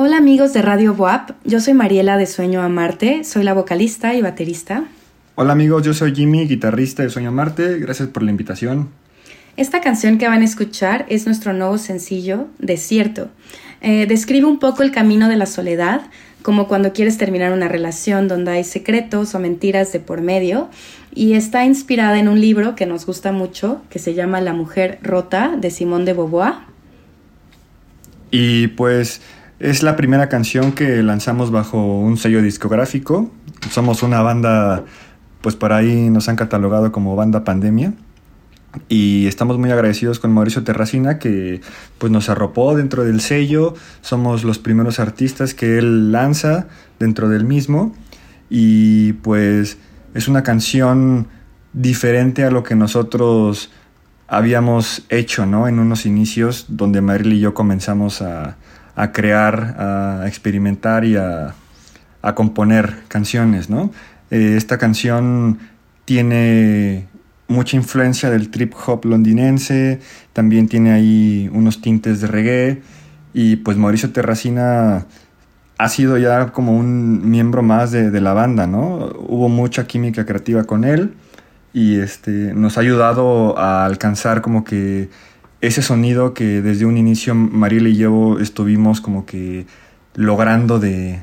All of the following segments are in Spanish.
Hola amigos de Radio Boap, yo soy Mariela de Sueño a Marte, soy la vocalista y baterista. Hola amigos, yo soy Jimmy, guitarrista de Sueño a Marte, gracias por la invitación. Esta canción que van a escuchar es nuestro nuevo sencillo, Desierto. Eh, describe un poco el camino de la soledad, como cuando quieres terminar una relación donde hay secretos o mentiras de por medio, y está inspirada en un libro que nos gusta mucho, que se llama La mujer rota, de Simón de Beauvoir. Y pues es la primera canción que lanzamos bajo un sello discográfico. Somos una banda, pues por ahí nos han catalogado como banda pandemia. Y estamos muy agradecidos con Mauricio Terracina que pues nos arropó dentro del sello. Somos los primeros artistas que él lanza dentro del mismo. Y pues es una canción diferente a lo que nosotros habíamos hecho, ¿no? En unos inicios donde Marilyn y yo comenzamos a, a crear, a experimentar y a, componer canciones, ¿no? Eh, esta canción tiene mucha influencia del trip hop londinense, también tiene ahí unos tintes de reggae y pues Mauricio Terracina ha sido ya como un miembro más de, de, la banda, ¿no? Hubo mucha química creativa con él y este, nos ha ayudado a alcanzar como que ese sonido que desde un inicio Mariela y yo estuvimos como que logrando de,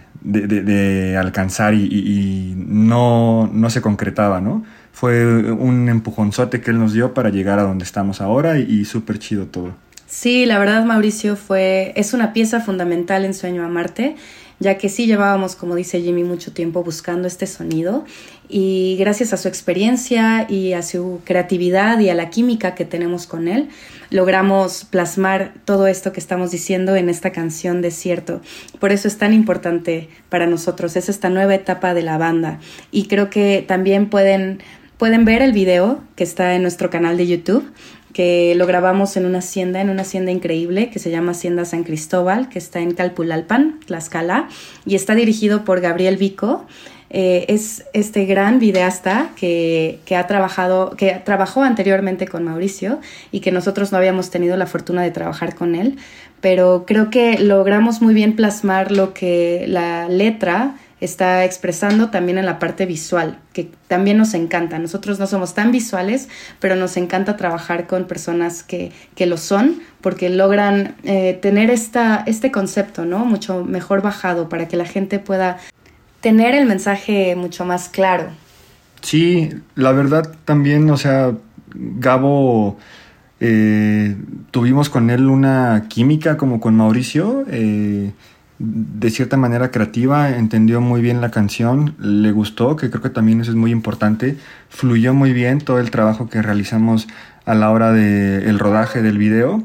alcanzar y, no, no, se concretaba, ¿no? Fue un empujonzote que él nos dio para llegar a donde estamos ahora y, y súper chido todo. Sí, la verdad Mauricio fue, es una pieza fundamental en Sueño a Marte ya que sí llevábamos, como dice Jimmy, mucho tiempo buscando este sonido. Y gracias a su experiencia y a su creatividad y a la química que tenemos con él, logramos plasmar todo esto que estamos diciendo en esta canción Desierto. Por eso es tan importante para nosotros, es esta nueva etapa de la banda. Y creo que también pueden pueden ver el video que está en nuestro canal de YouTube que lo grabamos en una hacienda, en una hacienda increíble que se llama Hacienda San Cristóbal, que está en Calpulalpan, Tlaxcala, y está dirigido por Gabriel Vico. Eh, es este gran videasta que, que, ha trabajado, que trabajó anteriormente con Mauricio y que nosotros no habíamos tenido la fortuna de trabajar con él, pero creo que logramos muy bien plasmar lo que la letra está expresando también en la parte visual, que también nos encanta. Nosotros no somos tan visuales, pero nos encanta trabajar con personas que, que lo son, porque logran eh, tener esta, este concepto, ¿no? Mucho mejor bajado para que la gente pueda tener el mensaje mucho más claro. Sí, la verdad también, o sea, Gabo, eh, tuvimos con él una química como con Mauricio. Eh, de cierta manera creativa, entendió muy bien la canción, le gustó, que creo que también eso es muy importante, fluyó muy bien todo el trabajo que realizamos a la hora del el rodaje del video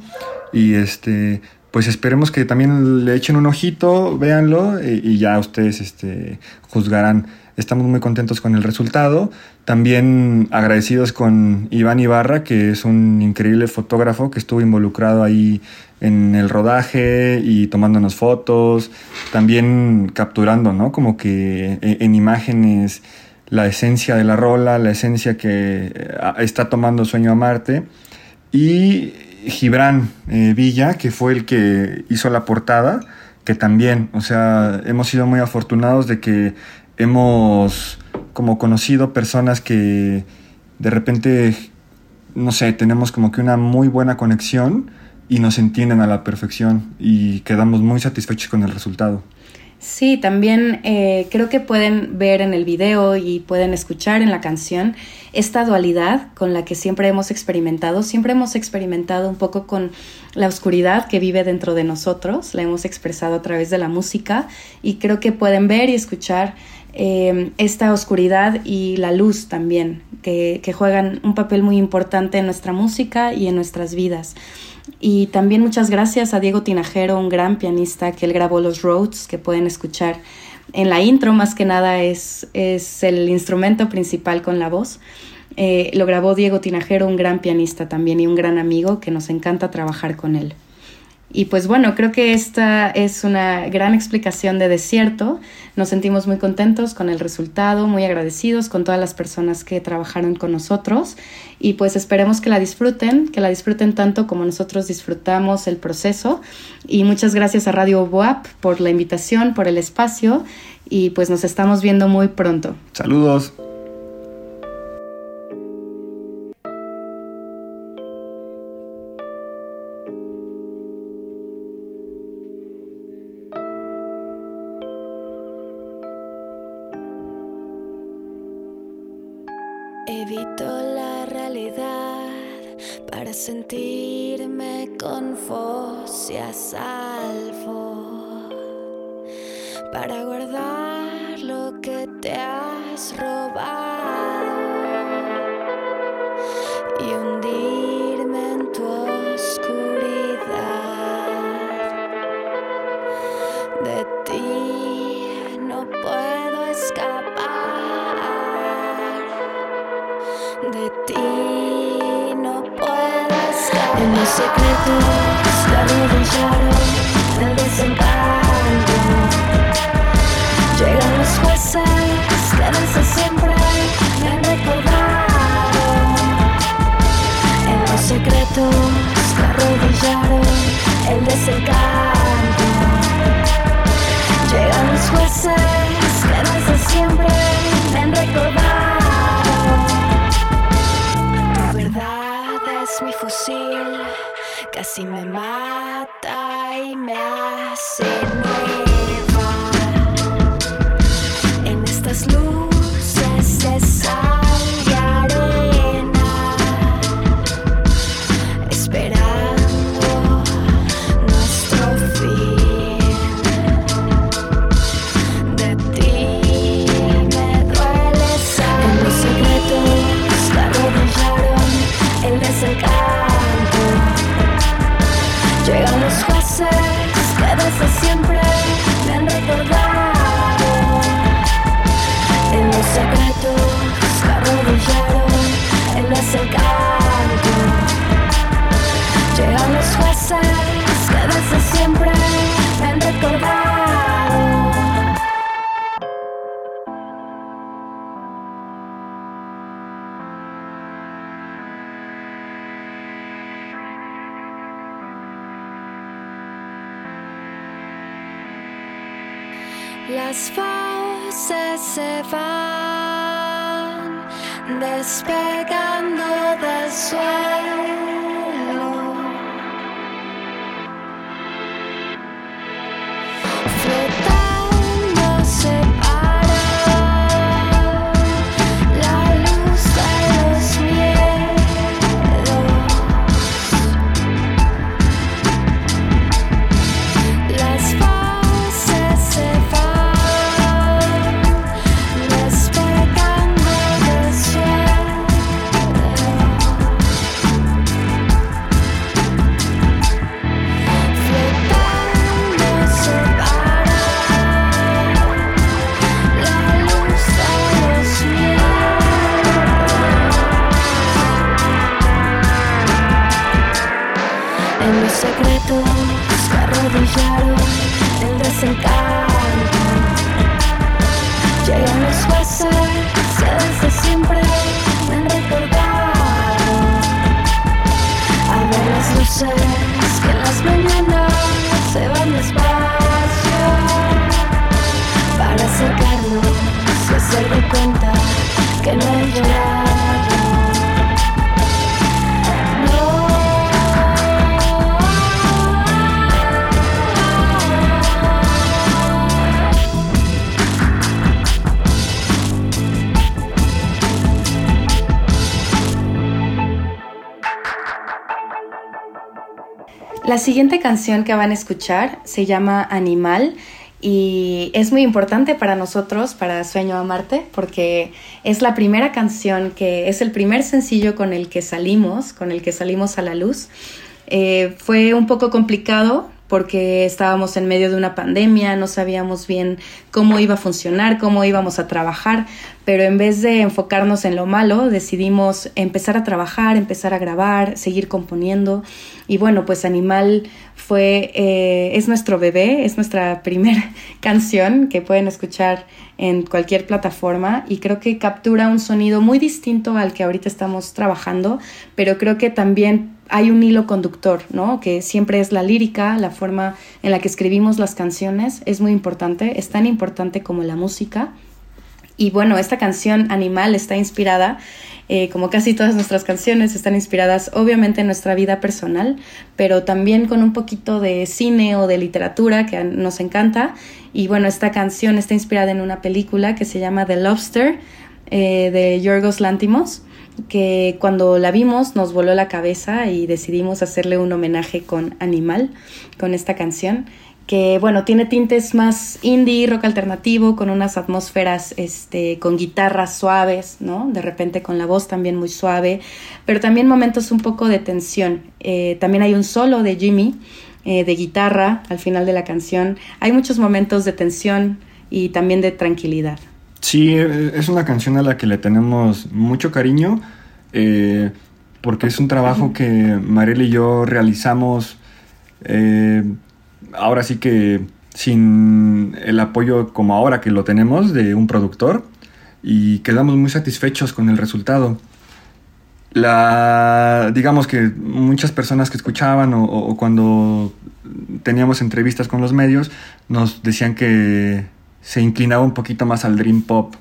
y este pues esperemos que también le echen un ojito, véanlo y, y ya ustedes este, juzgarán Estamos muy contentos con el resultado. También agradecidos con Iván Ibarra, que es un increíble fotógrafo que estuvo involucrado ahí en el rodaje y tomándonos fotos, también capturando, ¿no? Como que e, en imágenes la esencia de la rola, la esencia que eh, está tomando Sueño a Marte. Y Gibran eh, Villa, que fue el que hizo la portada, que también, o sea, hemos sido muy afortunados de que hemos como conocido personas que de repente, no sé, tenemos como que una muy buena conexión y nos entienden a la perfección y quedamos muy satisfechos con el resultado. Sí, también eh, creo que pueden ver en el video y pueden escuchar en la canción esta dualidad con la que siempre hemos experimentado. Siempre hemos experimentado un poco con la oscuridad que vive dentro de nosotros, la hemos expresado a través de la música y creo que pueden ver y escuchar eh, esta oscuridad y la luz también, que, que, juegan un papel muy importante en nuestra música y en nuestras vidas. Y también muchas gracias a Diego Tinajero, un gran pianista que él grabó los Rhodes, que pueden escuchar en la intro, más que nada es, es el instrumento principal con la voz. Eh, lo grabó Diego Tinajero, un gran pianista también y un gran amigo que nos encanta trabajar con él. Y pues bueno, creo que esta es una gran explicación de desierto. Nos sentimos muy contentos con el resultado, muy agradecidos con todas las personas que trabajaron con nosotros y pues esperemos que la disfruten, que la disfruten tanto como nosotros disfrutamos el proceso. Y muchas gracias a Radio Boap por la invitación, por el espacio y pues nos estamos viendo muy pronto. Saludos. Evito la realidad para sentirme con y a salvo, para guardar lo que te has robado y hundirme en tu oscuridad. Ti no puedo estar. En los secretos que arrodillaron del desencanto. Llegan los jueces despegando del suelo, arrodillaron el desencanto. Llegan los jueces desde siempre me han recordado. A ver las luces que en las mañanas se van despacio. Para acercarnos y hacer de cuenta que no he llorado. La siguiente canción que van a escuchar se llama Animal y es muy importante para nosotros, para Sueño a Marte, porque es la primera canción que es el primer sencillo con el que salimos, con el que salimos a la luz. Eh, fue un poco complicado porque estábamos en medio de una pandemia, no sabíamos bien cómo iba a funcionar, cómo íbamos a trabajar, pero en vez de enfocarnos en lo malo, decidimos empezar a trabajar, empezar a grabar, seguir componiendo. Y bueno, pues Animal fue, eh, es nuestro bebé, es nuestra primera canción que pueden escuchar en cualquier plataforma y creo que captura un sonido muy distinto al que ahorita estamos trabajando, pero creo que también hay un hilo conductor, ¿no? Que siempre es la lírica, la forma en la que escribimos las canciones, es muy importante, es tan importante como la música. Y bueno, esta canción Animal está inspirada, eh, como casi todas nuestras canciones, están inspiradas obviamente en nuestra vida personal, pero también con un poquito de cine o de literatura que nos encanta. Y bueno, esta canción está inspirada en una película que se llama The Lobster eh, de Yorgos Lantimos que cuando la vimos nos voló la cabeza y decidimos hacerle un homenaje con Animal, con esta canción, que bueno, tiene tintes más indie, rock alternativo, con unas atmósferas este, con guitarras suaves, ¿no? De repente con la voz también muy suave, pero también momentos un poco de tensión. Eh, también hay un solo de Jimmy, eh, de guitarra al final de la canción. Hay muchos momentos de tensión y también de tranquilidad. Sí, es una canción a la que le tenemos mucho cariño, eh, porque es un trabajo que Mariel y yo realizamos, eh, ahora sí que sin el apoyo como ahora que lo tenemos de un productor, y quedamos muy satisfechos con el resultado. La, digamos que muchas personas que escuchaban o cuando teníamos entrevistas con los medios nos decían que se inclinaba un poquito más al dream pop.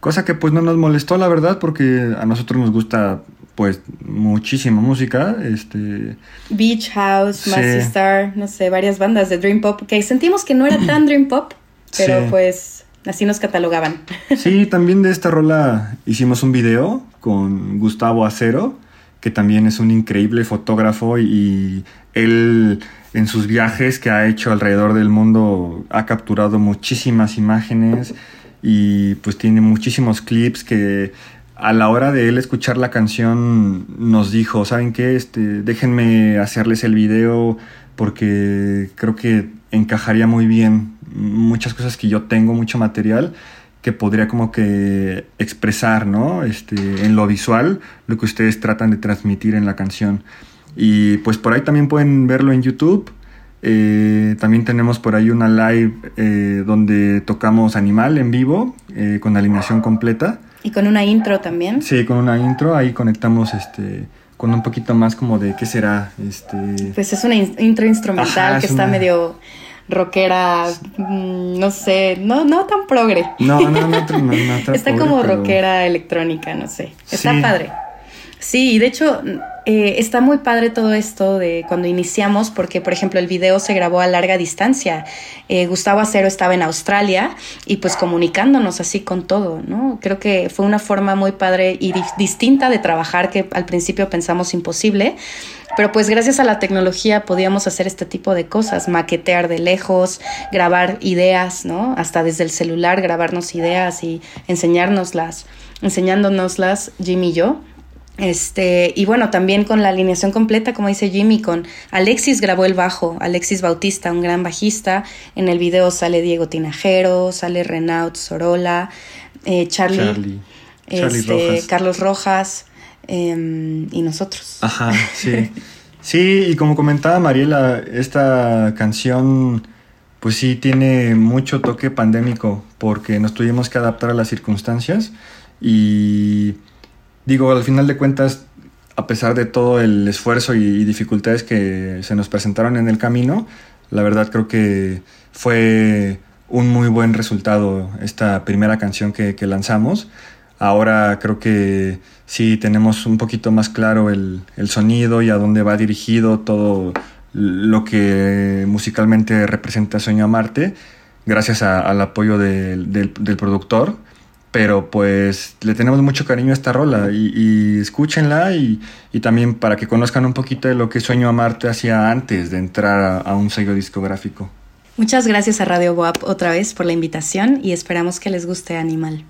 Cosa que pues no nos molestó la verdad porque a nosotros nos gusta pues muchísima música, este Beach House, sí. Star, no sé, varias bandas de dream pop que sentimos que no era tan dream pop, pero pues así nos catalogaban. Sí, también de esta rola hicimos un video con Gustavo Acero, que también es un increíble fotógrafo y él en sus viajes que ha hecho alrededor del mundo ha capturado muchísimas imágenes y pues tiene muchísimos clips que a la hora de él escuchar la canción nos dijo, ¿saben qué? Este, déjenme hacerles el video porque creo que encajaría muy bien muchas cosas que yo tengo, mucho material que podría como que expresar, ¿no? Este, en lo visual, lo que ustedes tratan de transmitir en la canción. Y pues por ahí también pueden verlo en YouTube. Eh, también tenemos por ahí una live eh, donde tocamos Animal en vivo eh, con alineación completa. Y con una intro también. Sí, con una intro. Ahí conectamos este con un poquito más como de qué será. Este... Pues es una intro instrumental que está medio rockera, mm, no sé, no, no tan progre. No, no, no, no, Está como rockera electrónica, no sé. Está padre. Sí, de hecho eh, está muy padre todo esto de cuando iniciamos, porque por ejemplo el video se grabó a larga distancia. Eh, Gustavo Acero estaba en Australia y pues comunicándonos así con todo, ¿no? Creo que fue una forma muy padre y distinta de trabajar que al principio pensamos imposible. Pero pues gracias a la tecnología podíamos hacer este tipo de cosas, maquetear de lejos, grabar ideas, ¿no? Hasta desde el celular grabarnos ideas y enseñárnoslas, enseñándonoslas Jimmy y yo. Este, y bueno, también con la alineación completa, como dice Jimmy, con Alexis grabó el bajo, Alexis Bautista, un gran bajista. En el video sale Diego Tinajero, sale Renaud Sorola, eh, Charlie, este, Carlos Rojas em, y nosotros. Ajá, sí. sí, y como comentaba Mariela, esta canción pues sí tiene mucho toque pandémico porque nos tuvimos que adaptar a las circunstancias y digo, al final de cuentas, a pesar de todo el esfuerzo y dificultades que se nos presentaron en el camino, la verdad creo que fue un muy buen resultado esta primera canción que, lanzamos. Ahora creo que sí tenemos un poquito más claro el, sonido y a dónde va dirigido todo lo que musicalmente representa Sueño a Marte, gracias al apoyo del, del productor pero pues le tenemos mucho cariño a esta rola y, escúchenla y, también para que conozcan un poquito de lo que Sueño a Marte hacía antes de entrar a, un sello discográfico. Muchas gracias a Radio Boap otra vez por la invitación y esperamos que les guste Animal.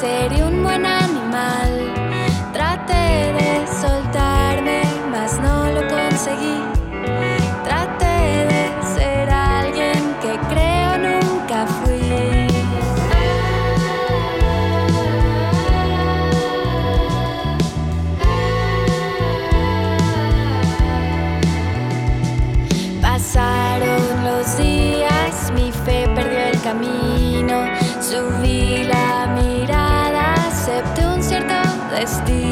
Sería un buen animal. Traté de soltarme, mas no lo conseguí. Traté de ser alguien que creo nunca fui. Pasaron los días, mi fe perdió el camino. Subí they still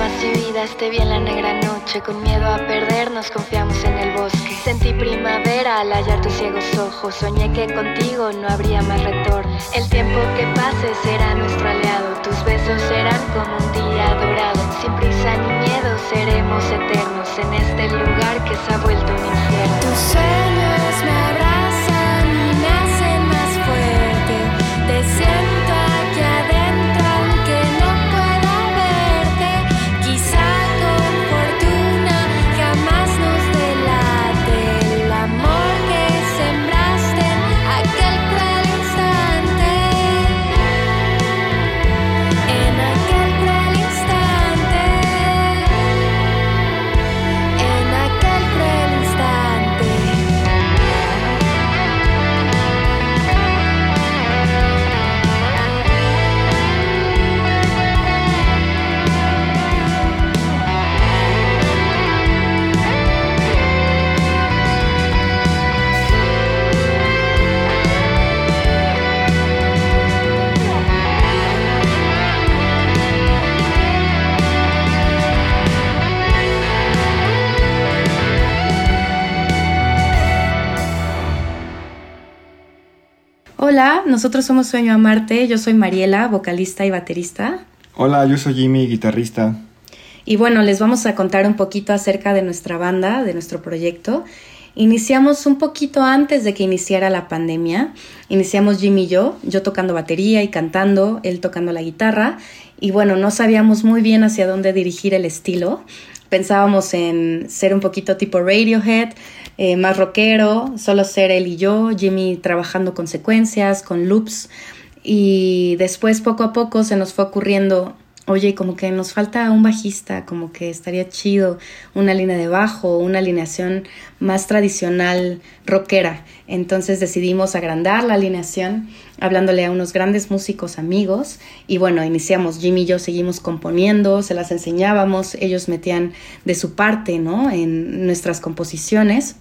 ramas y vidas te la negra noche, con miedo a perdernos confiamos en el bosque. Sentí primavera al hallar tus ciegos ojos, soñé que contigo no habría más retorno. El tiempo que pase será nuestro aliado, tus besos serán como un día dorado. Sin prisa ni miedo seremos eternos en este lugar que se ha vuelto un infierno. Tus sueños me abrazan nosotros somos Sueño a Marte, yo soy Mariela, vocalista y baterista. Hola, yo soy Jimmy, guitarrista. Y bueno, les vamos a contar un poquito acerca de nuestra banda, de nuestro proyecto. Iniciamos un poquito antes de que iniciara la pandemia. Iniciamos Jimmy y yo, yo tocando batería y cantando, él tocando la guitarra. Y bueno, no sabíamos muy bien hacia dónde dirigir el estilo. Pensábamos en ser un poquito tipo Radiohead, eh, más rockero, solo ser él y yo, Jimmy trabajando con secuencias, con loops. Y después poco a poco se nos fue ocurriendo, oye, como que nos falta un bajista, como que estaría chido una línea de bajo, una alineación más tradicional rockera. Entonces decidimos agrandar la alineación hablándole a unos grandes músicos amigos y bueno, iniciamos, Jimmy y yo seguimos componiendo, se las enseñábamos, ellos metían de su parte, ¿no? En nuestras composiciones.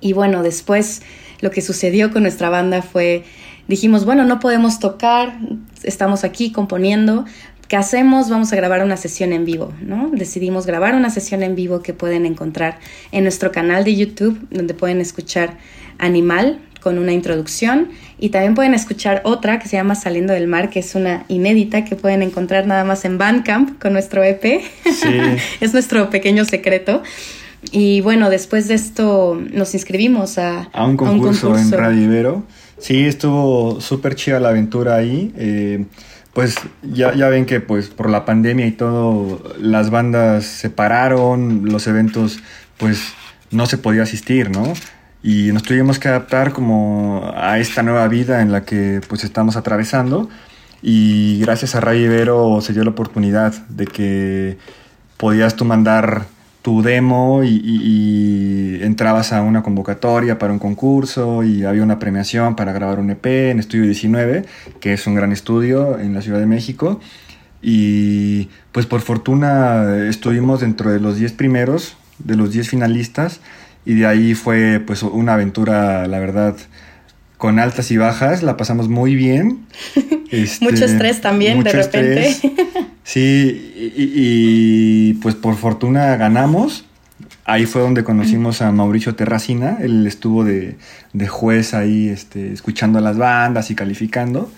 Y bueno, después lo que sucedió con nuestra banda fue, dijimos, bueno, no podemos tocar, estamos aquí componiendo, ¿qué hacemos? Vamos a grabar una sesión en vivo, ¿no? Decidimos grabar una sesión en vivo que pueden encontrar en nuestro canal de YouTube, donde pueden escuchar Animal con una introducción y también pueden escuchar otra que se llama Saliendo del Mar, que es una inédita que pueden encontrar nada más en Bandcamp con nuestro EP. Sí. es nuestro pequeño secreto. Y bueno, después de esto nos inscribimos a, A un concurso, en Radio Ibero. Sí, estuvo súper chida la aventura ahí. Eh, pues ya, ya ven que pues por la pandemia y todo, las bandas se pararon, los eventos pues no se podía asistir, ¿no? Y nos tuvimos que adaptar como a esta nueva vida en la que pues estamos atravesando. Y gracias a Radio Ibero se dio la oportunidad de que podías tú mandar tu demo y, y- entrabas a una convocatoria para un concurso y había una premiación para grabar un EP en Estudio 19, que es un gran estudio en la Ciudad de México. Y pues por fortuna estuvimos dentro de los 10 primeros, de los 10 finalistas, y de ahí fue pues una aventura, la verdad, con altas y bajas, la pasamos muy bien. Este, Mucho estrés también, de repente. Sí, y, y- y, pues por fortuna ganamos. ahí fue donde conocimos a Mauricio Terracina. Él estuvo de, de juez ahí, este, escuchando a las bandas y calificando.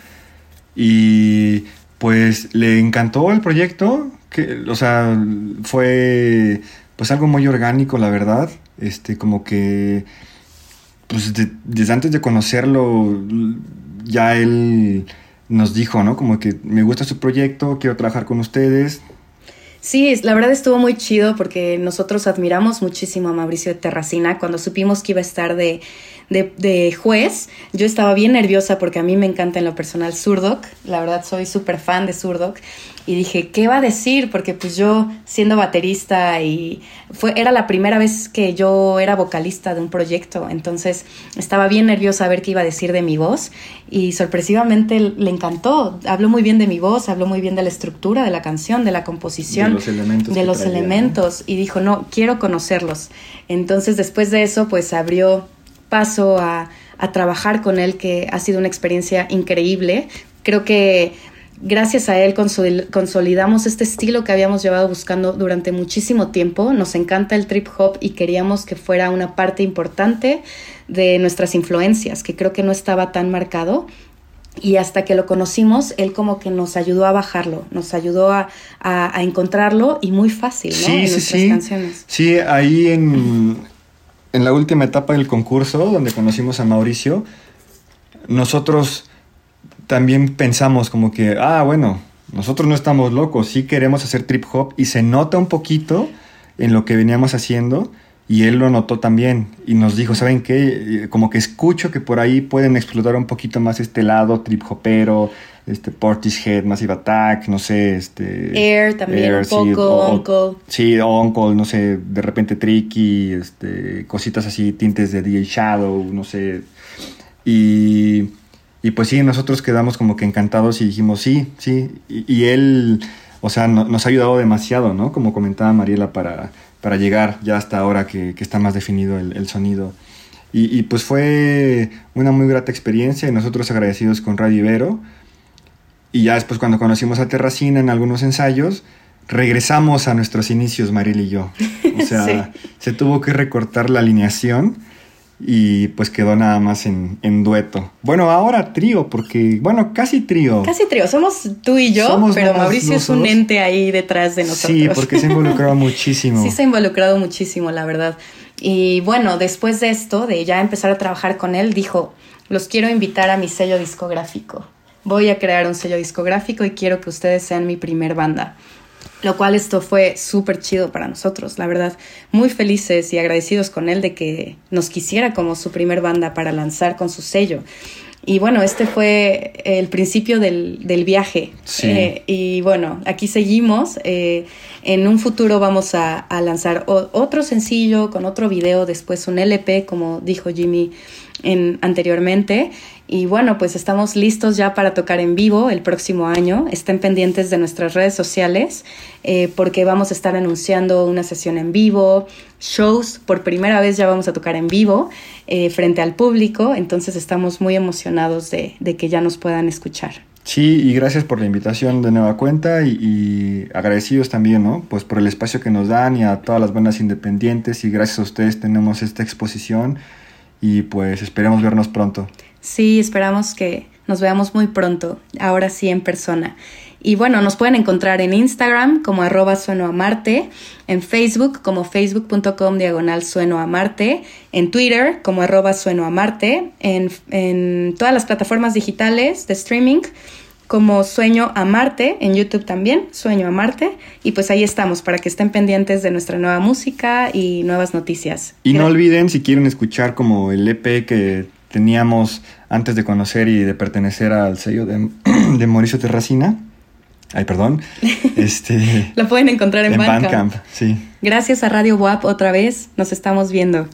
Y pues le encantó el proyecto. Que, o sea, fue pues algo muy orgánico, la verdad. Este, como que pues de- desde antes de conocerlo, ya él nos dijo, ¿no? Como que me gusta su proyecto, quiero trabajar con ustedes. Sí, la verdad estuvo muy chido porque nosotros admiramos muchísimo a Mauricio de Terracina. Cuando supimos que iba a estar de, de, de juez, yo estaba bien nerviosa porque a mí me encanta en lo personal Surdoc. La verdad soy súper fan de Surdoc. Y dije, ¿qué va a decir? Porque pues yo siendo baterista y fue, era la primera vez que yo era vocalista de un proyecto. Entonces estaba bien nerviosa a ver qué iba a decir de mi voz. Y sorpresivamente le encantó. Habló muy bien de mi voz, habló muy bien de la estructura de la canción, de la composición De los elementos de los traía, ¿no? elementos y dijo, no, quiero conocerlos. Entonces después de eso, pues abrió paso a, a trabajar con él, que ha sido una experiencia increíble. Creo que gracias a él consol- consolidamos este estilo que habíamos llevado buscando durante muchísimo tiempo. Nos encanta el trip hop y queríamos que fuera una parte importante de nuestras influencias, que creo que no estaba tan marcado. Y hasta que lo conocimos, él como que nos ayudó a bajarlo, nos ayudó a, a- a encontrarlo y muy fácil, ¿no? Sí, en sí, nuestras sí. canciones. Sí, ahí en, en la última etapa del concurso, donde conocimos a Mauricio, nosotros también pensamos como que, ah, bueno, nosotros no estamos locos, sí queremos hacer trip hop y se nota un poquito en lo que veníamos haciendo y él lo notó también y nos dijo, ¿saben qué? Eh, Como que escucho que por ahí pueden explotar un poquito más este lado trip hopero, este Portishead, Massive Attack, no sé, este... Air también un poco, Uncle. Sí, Uncle, no sé, de repente Tricky, este, cositas así, tintes de DJ Shadow, no sé. Y, y pues sí, nosotros quedamos como que encantados y dijimos sí, sí. Y, y él, o sea, no- nos ha ayudado demasiado, ¿no? Como comentaba Mariela, para, para llegar ya hasta ahora que, que está más definido el, el sonido. Y, y pues fue una muy grata experiencia y nosotros agradecidos con Radio Ibero. Y ya después cuando conocimos a Terracina en algunos ensayos, regresamos a nuestros inicios, Mariel y yo. O sea, Sí. se tuvo que recortar la alineación y pues quedó nada más en, en dueto. Bueno, ahora trío, porque, bueno, casi trío. Casi trío, somos tú y yo, Somos pero Mauricio es un ente ahí detrás de nosotros. Sí, porque se ha involucrado muchísimo. Sí, se ha involucrado muchísimo, la verdad. Y bueno, después de esto, de ya empezar a trabajar con él, dijo, los quiero invitar a mi sello discográfico. Voy a crear un sello discográfico y quiero que ustedes sean mi primer banda. Lo cual esto fue súper chido para nosotros, la verdad. Muy felices y agradecidos con él de que nos quisiera como su primer banda para lanzar con su sello. Y bueno, este fue el principio del, del viaje. Sí. Eh, y bueno, aquí seguimos. eh, en un futuro vamos a, a lanzar o- otro sencillo con otro video, después un LP, como dijo Jimmy en, anteriormente. Y bueno, pues estamos listos ya para tocar en vivo el próximo año. Estén pendientes de nuestras redes sociales eh, porque vamos a estar anunciando una sesión en vivo, shows. Por primera vez ya vamos a tocar en vivo eh, frente al público. Entonces estamos muy emocionados de, que ya nos puedan escuchar. Sí, y gracias por la invitación de nueva cuenta y, y agradecidos también, ¿no? Pues por el espacio que nos dan y a todas las bandas independientes y gracias a ustedes tenemos esta exposición y pues esperemos vernos pronto. Sí, esperamos que nos veamos muy pronto, ahora sí en persona. Y bueno, nos pueden encontrar en Instagram como arroba sueno a Marte, en Facebook como facebook.com diagonal sueno a Marte, en Twitter como arroba sueno a Marte, en, en todas las plataformas digitales de streaming como Sueño a Marte, en YouTube también, Sueño a Marte, y pues ahí estamos para que estén pendientes de nuestra nueva música y nuevas noticias. Y no olviden si quieren escuchar como el EP que teníamos antes de conocer y de pertenecer al sello de, de Mauricio Terracina. Ay, perdón. Este, Lo pueden encontrar en, en Bandcamp. Bandcamp, sí. Gracias a Radio WAP otra vez. Nos estamos viendo.